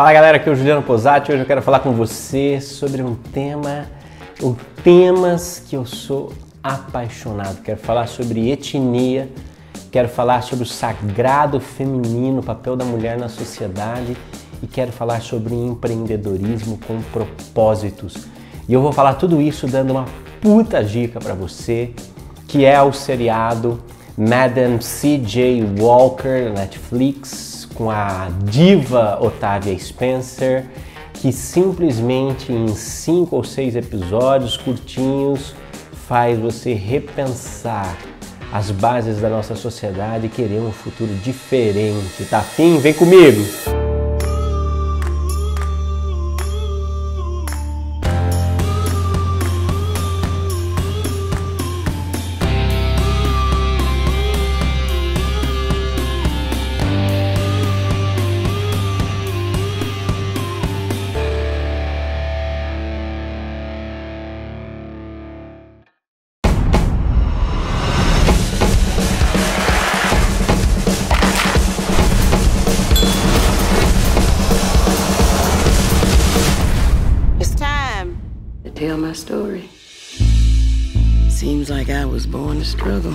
Fala galera, aqui é o Juliano Posati. Hoje eu quero falar com você sobre um tema, ou temas que eu sou apaixonado. Quero falar sobre etnia, quero falar sobre o sagrado feminino, o papel da mulher na sociedade e quero falar sobre empreendedorismo com propósitos. E eu vou falar tudo isso dando uma puta dica para você, que é o seriado Madam C.J. Walker Netflix com a diva Otávia Spencer, que simplesmente em cinco ou seis episódios curtinhos faz você repensar as bases da nossa sociedade e querer um futuro diferente. Tá afim? Vem comigo! Tell my story. Seems like I was born to struggle.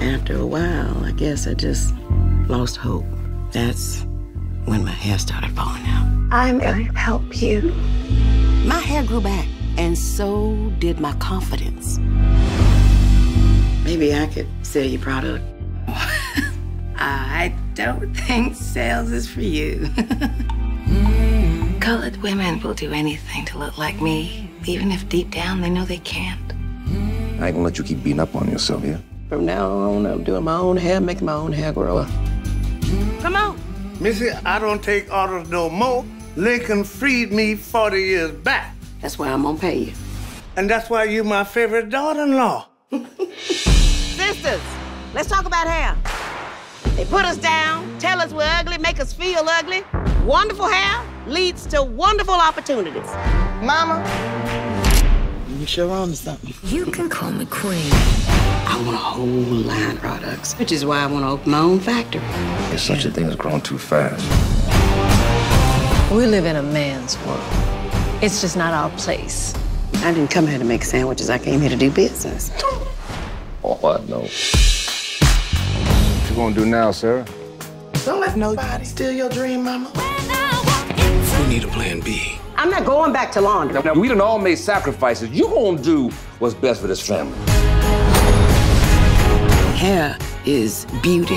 After a while, I guess I just lost hope. That's when my hair started falling out. I'm going to help you. My hair grew back, and so did my confidence. Maybe I could sell your product. I don't think sales is for you. Colored women will do anything to look like me, even if deep down they know they can't. I ain't gonna let you keep beating up on yourself, yeah? From now on, I'm doing my own hair, making my own hair grow. Come on. Missy, I don't take orders no more. Lincoln freed me 40 years back. That's why I'm gonna pay you. And that's why you're my favorite daughter-in-law. Sisters, let's talk about hair. They put us down, tell us we're ugly, make us feel ugly. Wonderful hair leads to wonderful opportunities. Mama. You sure on to something. You can call me Queen. I want a whole line of products, which is why I want to open my own factory. There's such a thing as growing too fast. We live in a man's world. It's just not our place. I didn't come here to make sandwiches. I came here to do business. Oh, I know. What you gonna do now, Sarah? Don't let nobody steal your dream, Mama. We need a plan B. I'm not going back to laundry. Now, we done all made sacrifices. You gonna do what's best for this family. Hair is beauty.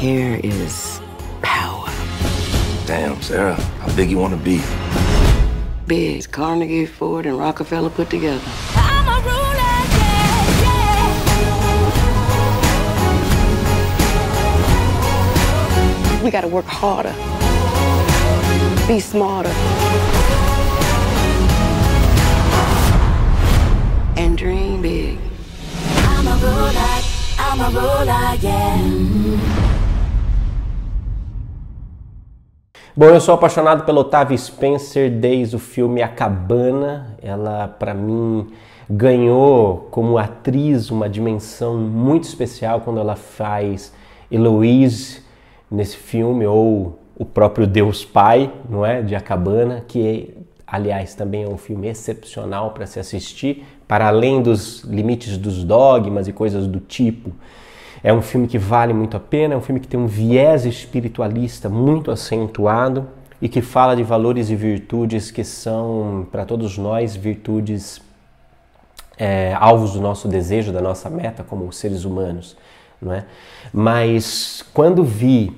Hair is power. Damn, Sarah. How big you wanna be? Big. Carnegie, Ford, and Rockefeller put together. We gotta work harder. Be smarter. And dream big. Bom, eu sou apaixonado pela Otávia Spencer desde o filme A Cabana. Ela, para mim, ganhou como atriz uma dimensão muito especial quando ela faz Eloise nesse filme, ou o próprio Deus Pai, não é? De A Cabana, que, aliás, também é um filme excepcional para se assistir, para além dos limites dos dogmas e coisas do tipo. É um filme que vale muito a pena, é um filme que tem um viés espiritualista muito acentuado e que fala de valores e virtudes que são, para todos nós, virtudes é, alvos do nosso desejo, da nossa meta como seres humanos. Não é? Mas quando vi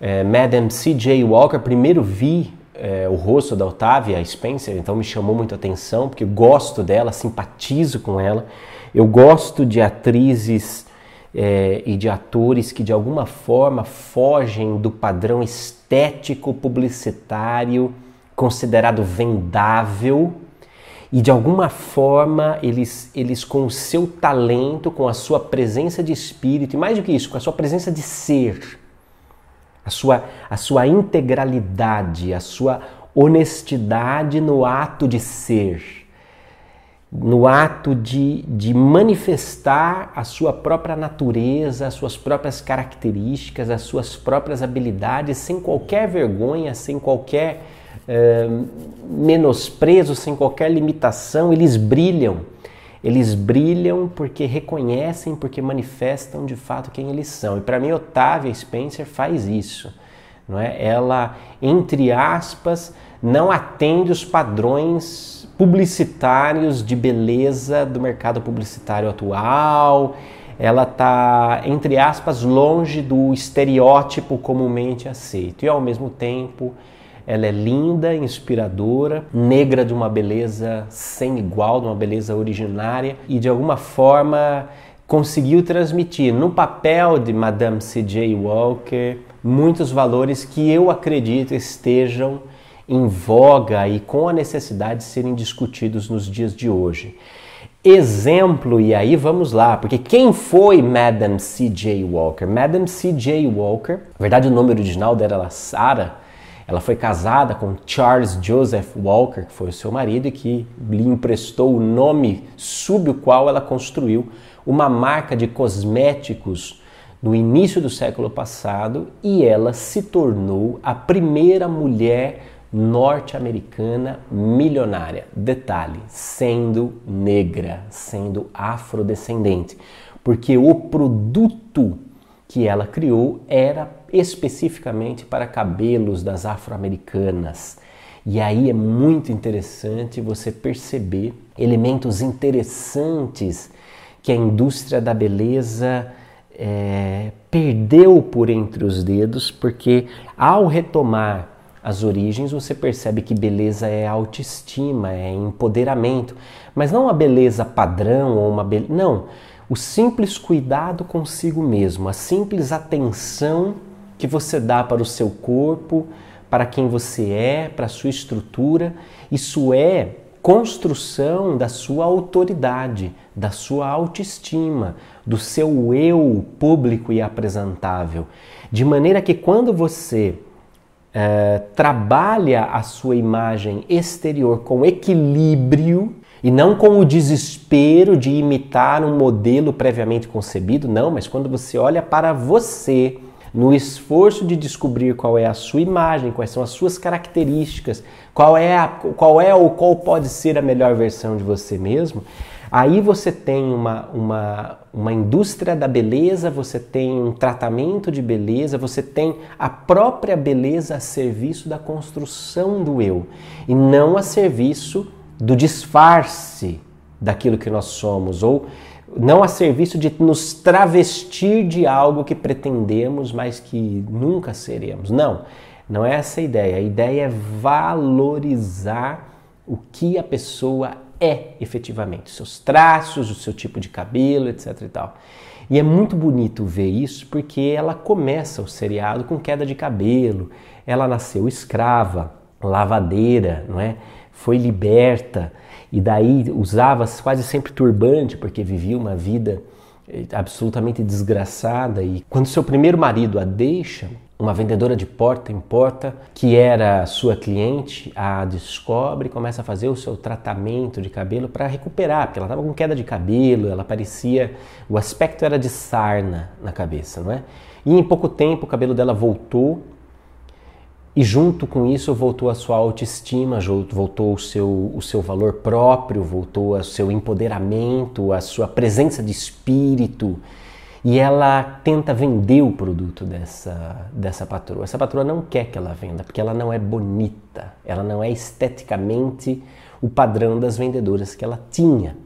é, C.J. Walker, primeiro vi é, o rosto da Otávia Spencer, então me chamou muito a atenção, porque gosto dela, simpatizo com ela. Eu gosto de atrizes é, e de atores que de alguma forma fogem do padrão estético publicitário considerado vendável e de alguma forma eles, eles com o seu talento, com a sua presença de espírito e mais do que isso, com a sua presença de ser, a sua, a sua integralidade, a sua honestidade no ato de ser, no ato de, de manifestar a sua própria natureza, as suas próprias características, as suas próprias habilidades, sem qualquer vergonha, sem qualquer eh, menosprezo, sem qualquer limitação, eles brilham. Eles brilham porque reconhecem, porque manifestam de fato quem eles são. E para mim, Otávia Spencer faz isso. Não é? Ela, entre aspas, não atende os padrões publicitários de beleza do mercado publicitário atual. Ela está, entre aspas, longe do estereótipo comumente aceito. E ao mesmo tempo, ela é linda, inspiradora, negra de uma beleza sem igual, de uma beleza originária e de alguma forma conseguiu transmitir no papel de Madame C.J. Walker muitos valores que eu acredito estejam em voga e com a necessidade de serem discutidos nos dias de hoje. Exemplo, e aí vamos lá, porque quem foi Madame C.J. Walker? Madame C.J. Walker, na verdade o nome original dela era Sarah, ela foi casada com Charles Joseph Walker, que foi o seu marido e que lhe emprestou o nome sob o qual ela construiu uma marca de cosméticos no início do século passado e ela se tornou a primeira mulher norte-americana milionária. Detalhe, sendo negra, sendo afrodescendente, porque o produto que ela criou era especificamente para cabelos das afro-americanas. E aí é muito interessante você perceber elementos interessantes que a indústria da beleza é, perdeu por entre os dedos, porque ao retomar as origens, você percebe que beleza é autoestima, é empoderamento, mas não a beleza padrão ou uma beleza. Não, o simples cuidado consigo mesmo, a simples atenção que você dá para o seu corpo, para quem você é, para a sua estrutura, isso é construção da sua autoridade, da sua autoestima, do seu eu público e apresentável. De maneira que quando você é, trabalha a sua imagem exterior com equilíbrio e não com o desespero de imitar um modelo previamente concebido, não, mas quando você olha para você no esforço de descobrir qual é a sua imagem, quais são as suas características, qual é, a, qual é ou qual pode ser a melhor versão de você mesmo, aí você tem uma, uma, uma indústria da beleza, você tem um tratamento de beleza, você tem a própria beleza a serviço da construção do eu e não a serviço do disfarce daquilo que nós somos ou não a serviço de nos travestir de algo que pretendemos, mas que nunca seremos. Não, não é essa a ideia. A ideia é valorizar o que a pessoa é efetivamente, seus traços, o seu tipo de cabelo, etc e tal. E é muito bonito ver isso porque ela começa o seriado com queda de cabelo. Ela nasceu escrava, lavadeira, não é? Foi liberta e daí usava quase sempre turbante porque vivia uma vida eh, absolutamente desgraçada e quando seu primeiro marido a deixa, uma vendedora de porta em porta, que era sua cliente, a descobre e começa a fazer o seu tratamento de cabelo para recuperar, porque ela estava com queda de cabelo, ela parecia, o aspecto era de sarna na cabeça, não é? E em pouco tempo o cabelo dela voltou e junto com isso voltou a sua autoestima, voltou o seu, o seu valor próprio, voltou o seu empoderamento, a sua presença de espírito. E ela tenta vender o produto dessa, dessa patroa. Essa patroa não quer que ela venda, porque ela não é bonita, ela não é esteticamente o padrão das vendedoras que ela tinha.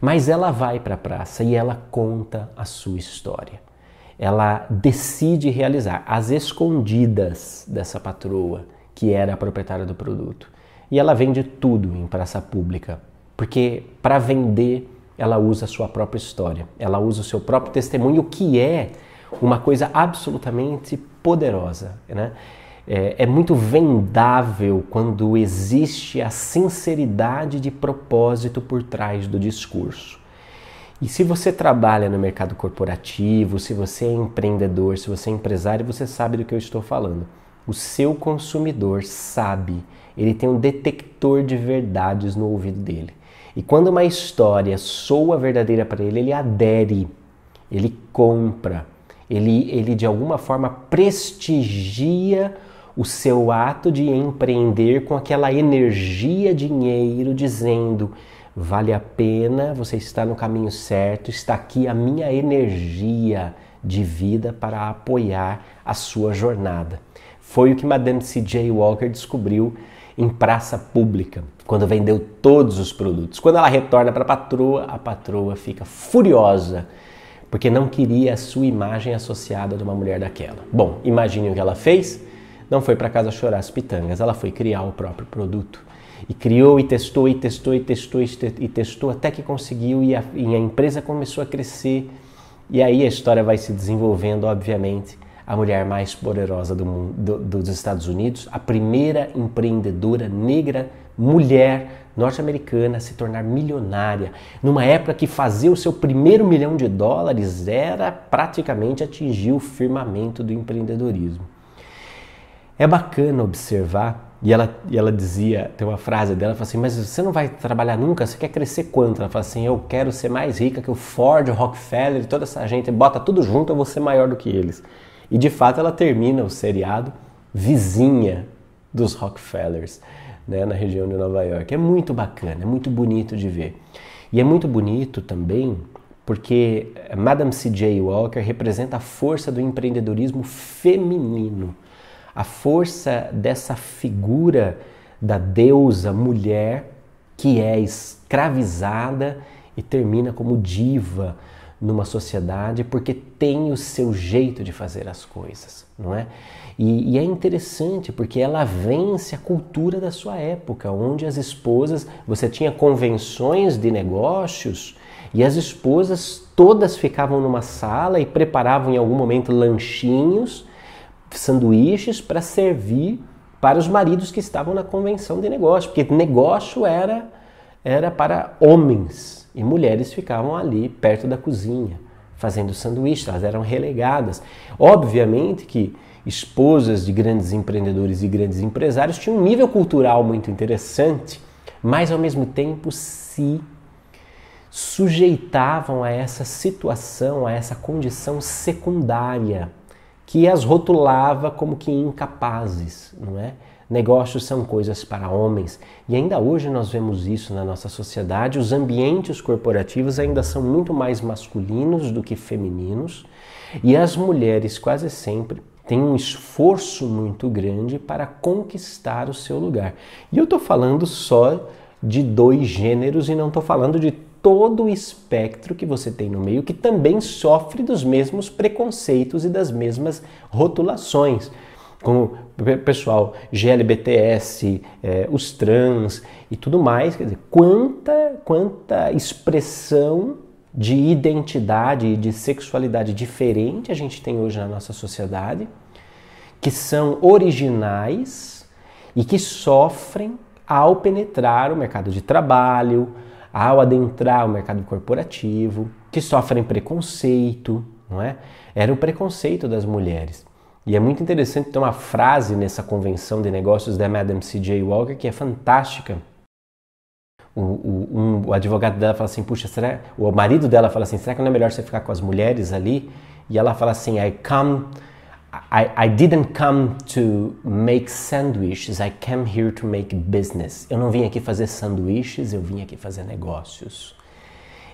Mas ela vai para a praça e ela conta a sua história ela decide realizar às escondidas dessa patroa, que era a proprietária do produto. E ela vende tudo em praça pública, porque para vender ela usa a sua própria história, ela usa o seu próprio testemunho, que é uma coisa absolutamente poderosa. Né? É, é muito vendável quando existe a sinceridade de propósito por trás do discurso. E se você trabalha no mercado corporativo, se você é empreendedor, se você é empresário, você sabe do que eu estou falando. O seu consumidor sabe, ele tem um detector de verdades no ouvido dele. E quando uma história soa verdadeira para ele, ele adere, ele compra, ele, ele de alguma forma prestigia o seu ato de empreender com aquela energia dinheiro, dizendo: vale a pena, você está no caminho certo, está aqui a minha energia de vida para apoiar a sua jornada. Foi o que Madame C.J. Walker descobriu em praça pública, quando vendeu todos os produtos. Quando ela retorna para a patroa, a patroa fica furiosa, porque não queria a sua imagem associada de uma mulher daquela. Bom, imagine o que ela fez. Não foi para casa chorar as pitangas, ela foi criar o próprio produto. E criou e testou e testou e testou e testou até que conseguiu e a, e a empresa começou a crescer. E aí a história vai se desenvolvendo, obviamente, a mulher mais poderosa do mundo, do, dos Estados Unidos, a primeira empreendedora negra mulher norte-americana se tornar milionária, numa época que fazer o seu primeiro milhão de dólares era praticamente atingir o firmamento do empreendedorismo. É bacana observar, e ela, e ela dizia, tem uma frase dela, ela fala assim, mas você não vai trabalhar nunca, você quer crescer quanto? Ela fala assim, eu quero ser mais rica que o Ford, o Rockefeller, toda essa gente, bota tudo junto, eu vou ser maior do que eles. E de fato ela termina o seriado vizinha dos Rockefellers, né, na região de Nova York. É muito bacana, é muito bonito de ver. E é muito bonito também porque Madame C.J. Walker representa a força do empreendedorismo feminino, a força dessa figura da deusa mulher que é escravizada e termina como diva, numa sociedade porque tem o seu jeito de fazer as coisas, não é? E, e, é interessante porque ela vence a cultura da sua época, onde as esposas, você tinha convenções de negócios e as esposas todas ficavam numa sala e preparavam em algum momento lanchinhos, sanduíches para servir para os maridos que estavam na convenção de negócio, porque negócio era era para homens, e mulheres ficavam ali perto da cozinha, fazendo sanduíches, elas eram relegadas. Obviamente que esposas de grandes empreendedores e grandes empresários tinham um nível cultural muito interessante, mas ao mesmo tempo se sujeitavam a essa situação, a essa condição secundária que as rotulava como que incapazes, não é? Negócios são coisas para homens. E ainda hoje nós vemos isso na nossa sociedade. Os ambientes corporativos ainda são muito mais masculinos do que femininos. E as mulheres quase sempre têm um esforço muito grande para conquistar o seu lugar. E eu estou falando só de dois gêneros e não estou falando de todo o espectro que você tem no meio que também sofre dos mesmos preconceitos e das mesmas rotulações como o pessoal GLBTS, é, os trans e tudo mais. Quer dizer, quanta, quanta expressão de identidade e de sexualidade diferente a gente tem hoje na nossa sociedade, que são originais e que sofrem ao penetrar o mercado de trabalho, ao adentrar o mercado corporativo, que sofrem preconceito, não é? Era o preconceito das mulheres. E é muito interessante ter uma frase nessa convenção de negócios da Madame C.J. Walker que é fantástica. O, o, um, o, advogado dela fala assim, puxa, será... o marido dela fala assim, será que não é melhor você ficar com as mulheres ali? E ela fala assim, I come, I, I didn't come to make sandwiches, I came here to make business. Eu não vim aqui fazer sanduíches, eu vim aqui fazer negócios.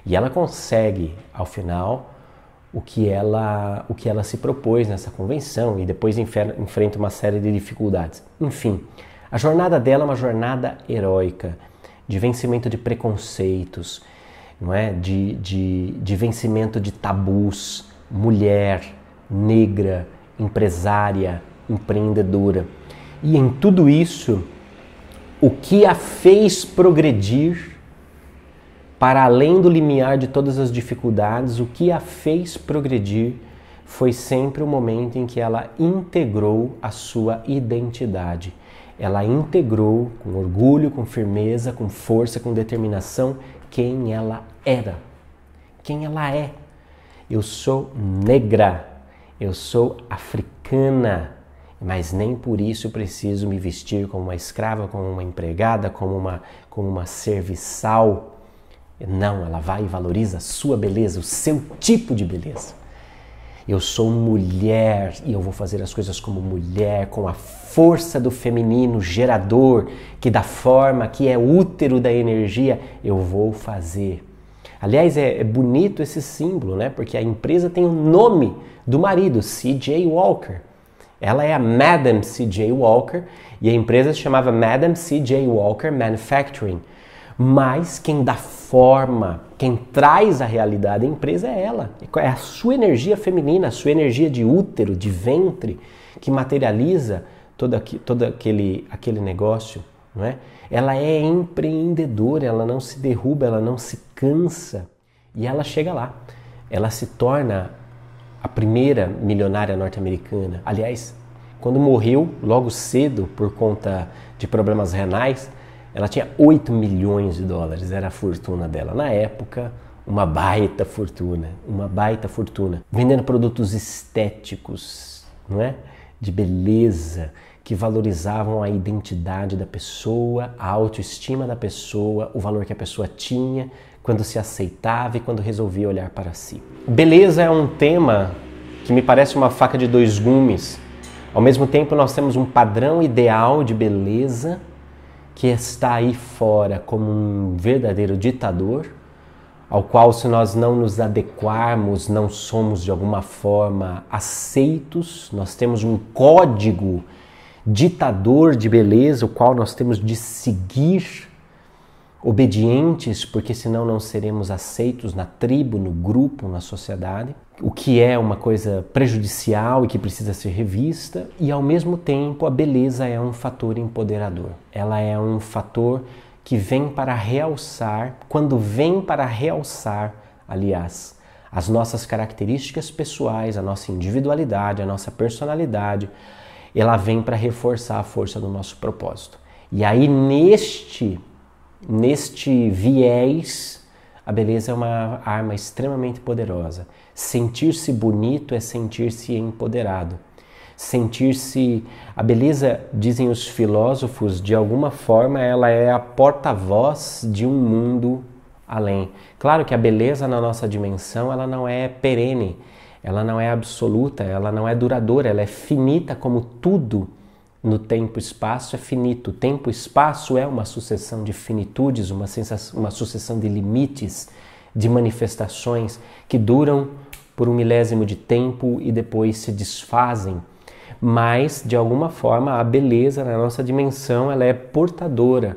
E ela consegue, ao final, o que ela, o que ela se propôs nessa convenção e depois enfrenta uma série de dificuldades. Enfim, a jornada dela é uma jornada heróica, de vencimento de preconceitos, não é? de, de, de vencimento de tabus, mulher, negra, empresária, empreendedora. E em tudo isso, o que a fez progredir para além do limiar de todas as dificuldades, o que a fez progredir foi sempre o momento em que ela integrou a sua identidade. Ela integrou com orgulho, com firmeza, com força, com determinação quem ela era. Quem ela é. Eu sou negra, eu sou africana, mas nem por isso preciso me vestir como uma escrava, como uma empregada, como uma, como uma serviçal Não, ela vai e valoriza a sua beleza, o seu tipo de beleza. Eu sou mulher e eu vou fazer as coisas como mulher, com a força do feminino gerador, que dá forma, que é útero da energia, eu vou fazer. Aliás, é, é bonito esse símbolo, né? Porque a empresa tem o nome do marido, C.J. Walker. Ela é a Madam C.J. Walker e a empresa se chamava Madam C.J. Walker Manufacturing. Mas quem dá forma, quem traz a realidade à empresa é ela. É a sua energia feminina, a sua energia de útero, de ventre, que materializa todo, aqui, todo aquele, aquele negócio. Não é? Ela é empreendedora, ela não se derruba, ela não se cansa. E ela chega lá. Ela se torna a primeira milionária norte-americana. Aliás, quando morreu logo cedo por conta de problemas renais, ela tinha 8 milhões de dólares, era a fortuna dela. Na época, uma baita fortuna, uma baita fortuna. Vendendo produtos estéticos, não é? De beleza, que valorizavam a identidade da pessoa, a autoestima da pessoa, o valor que a pessoa tinha quando se aceitava e quando resolvia olhar para si. Beleza é um tema que me parece uma faca de dois gumes. Ao mesmo tempo, nós temos um padrão ideal de beleza que está aí fora como um verdadeiro ditador, ao qual, se nós não nos adequarmos, não somos de alguma forma aceitos, nós temos um código ditador de beleza, o qual nós temos de seguir obedientes, porque senão não seremos aceitos na tribo, no grupo, na sociedade, o que é uma coisa prejudicial e que precisa ser revista, e ao mesmo tempo a beleza é um fator empoderador. Ela é um fator que vem para realçar, quando vem para realçar, aliás, as nossas características pessoais, a nossa individualidade, a nossa personalidade, ela vem para reforçar a força do nosso propósito. E aí neste Neste viés, a beleza é uma arma extremamente poderosa. Sentir-se bonito é sentir-se empoderado. Sentir-se. A beleza, dizem os filósofos, de alguma forma ela é a porta-voz de um mundo além. Claro que a beleza na nossa dimensão ela não é perene, ela não é absoluta, ela não é duradoura, ela é finita como tudo no tempo e espaço é finito. Tempo e espaço é uma sucessão de finitudes, uma, sensação, uma sucessão de limites, de manifestações que duram por um milésimo de tempo e depois se desfazem. Mas, de alguma forma, a beleza na nossa dimensão ela é portadora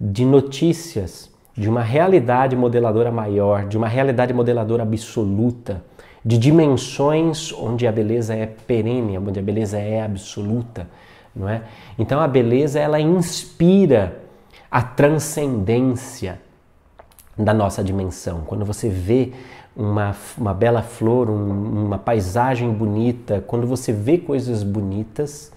de notícias, de uma realidade modeladora maior, de uma realidade modeladora absoluta, de dimensões onde a beleza é perene, onde a beleza é absoluta não é? Então a beleza ela inspira a transcendência da nossa dimensão. Quando você vê uma, uma bela flor, um, uma paisagem bonita, quando você vê coisas bonitas,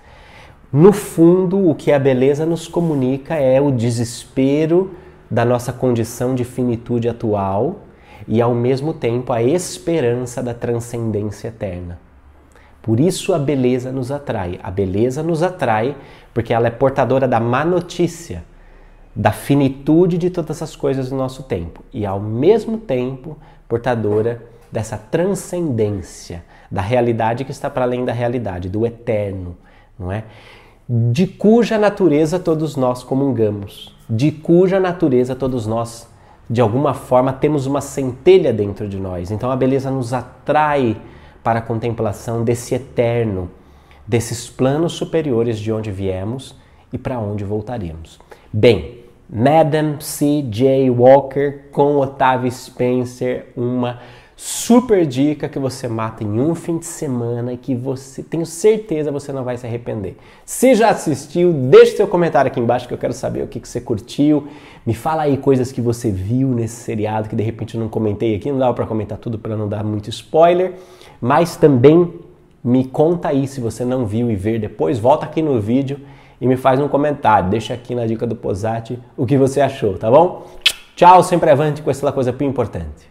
no fundo o que a beleza nos comunica é o desespero da nossa condição de finitude atual e ao mesmo tempo a esperança da transcendência eterna. Por isso a beleza nos atrai. A beleza nos atrai porque ela é portadora da má notícia, da finitude de todas as coisas do nosso tempo e ao mesmo tempo portadora dessa transcendência, da realidade que está para além da realidade, do eterno, não é? De cuja natureza todos nós comungamos, de cuja natureza todos nós de alguma forma temos uma centelha dentro de nós. Então a beleza nos atrai para a contemplação desse eterno, desses planos superiores de onde viemos e para onde voltaremos. Bem, Madam C. J. Walker com Otávio Spencer, uma super dica que você mata em um fim de semana e que você tenho certeza você não vai se arrepender. Se já assistiu, deixe seu comentário aqui embaixo que eu quero saber o que, que você curtiu. Me fala aí coisas que você viu nesse seriado que de repente eu não comentei aqui, não dá para comentar tudo para não dar muito spoiler, mas também me conta aí se você não viu e ver depois, volta aqui no vídeo e me faz um comentário. Deixa aqui na dica do Posati o que você achou, tá bom? Tchau, sempre avante com essa coisa bem importante.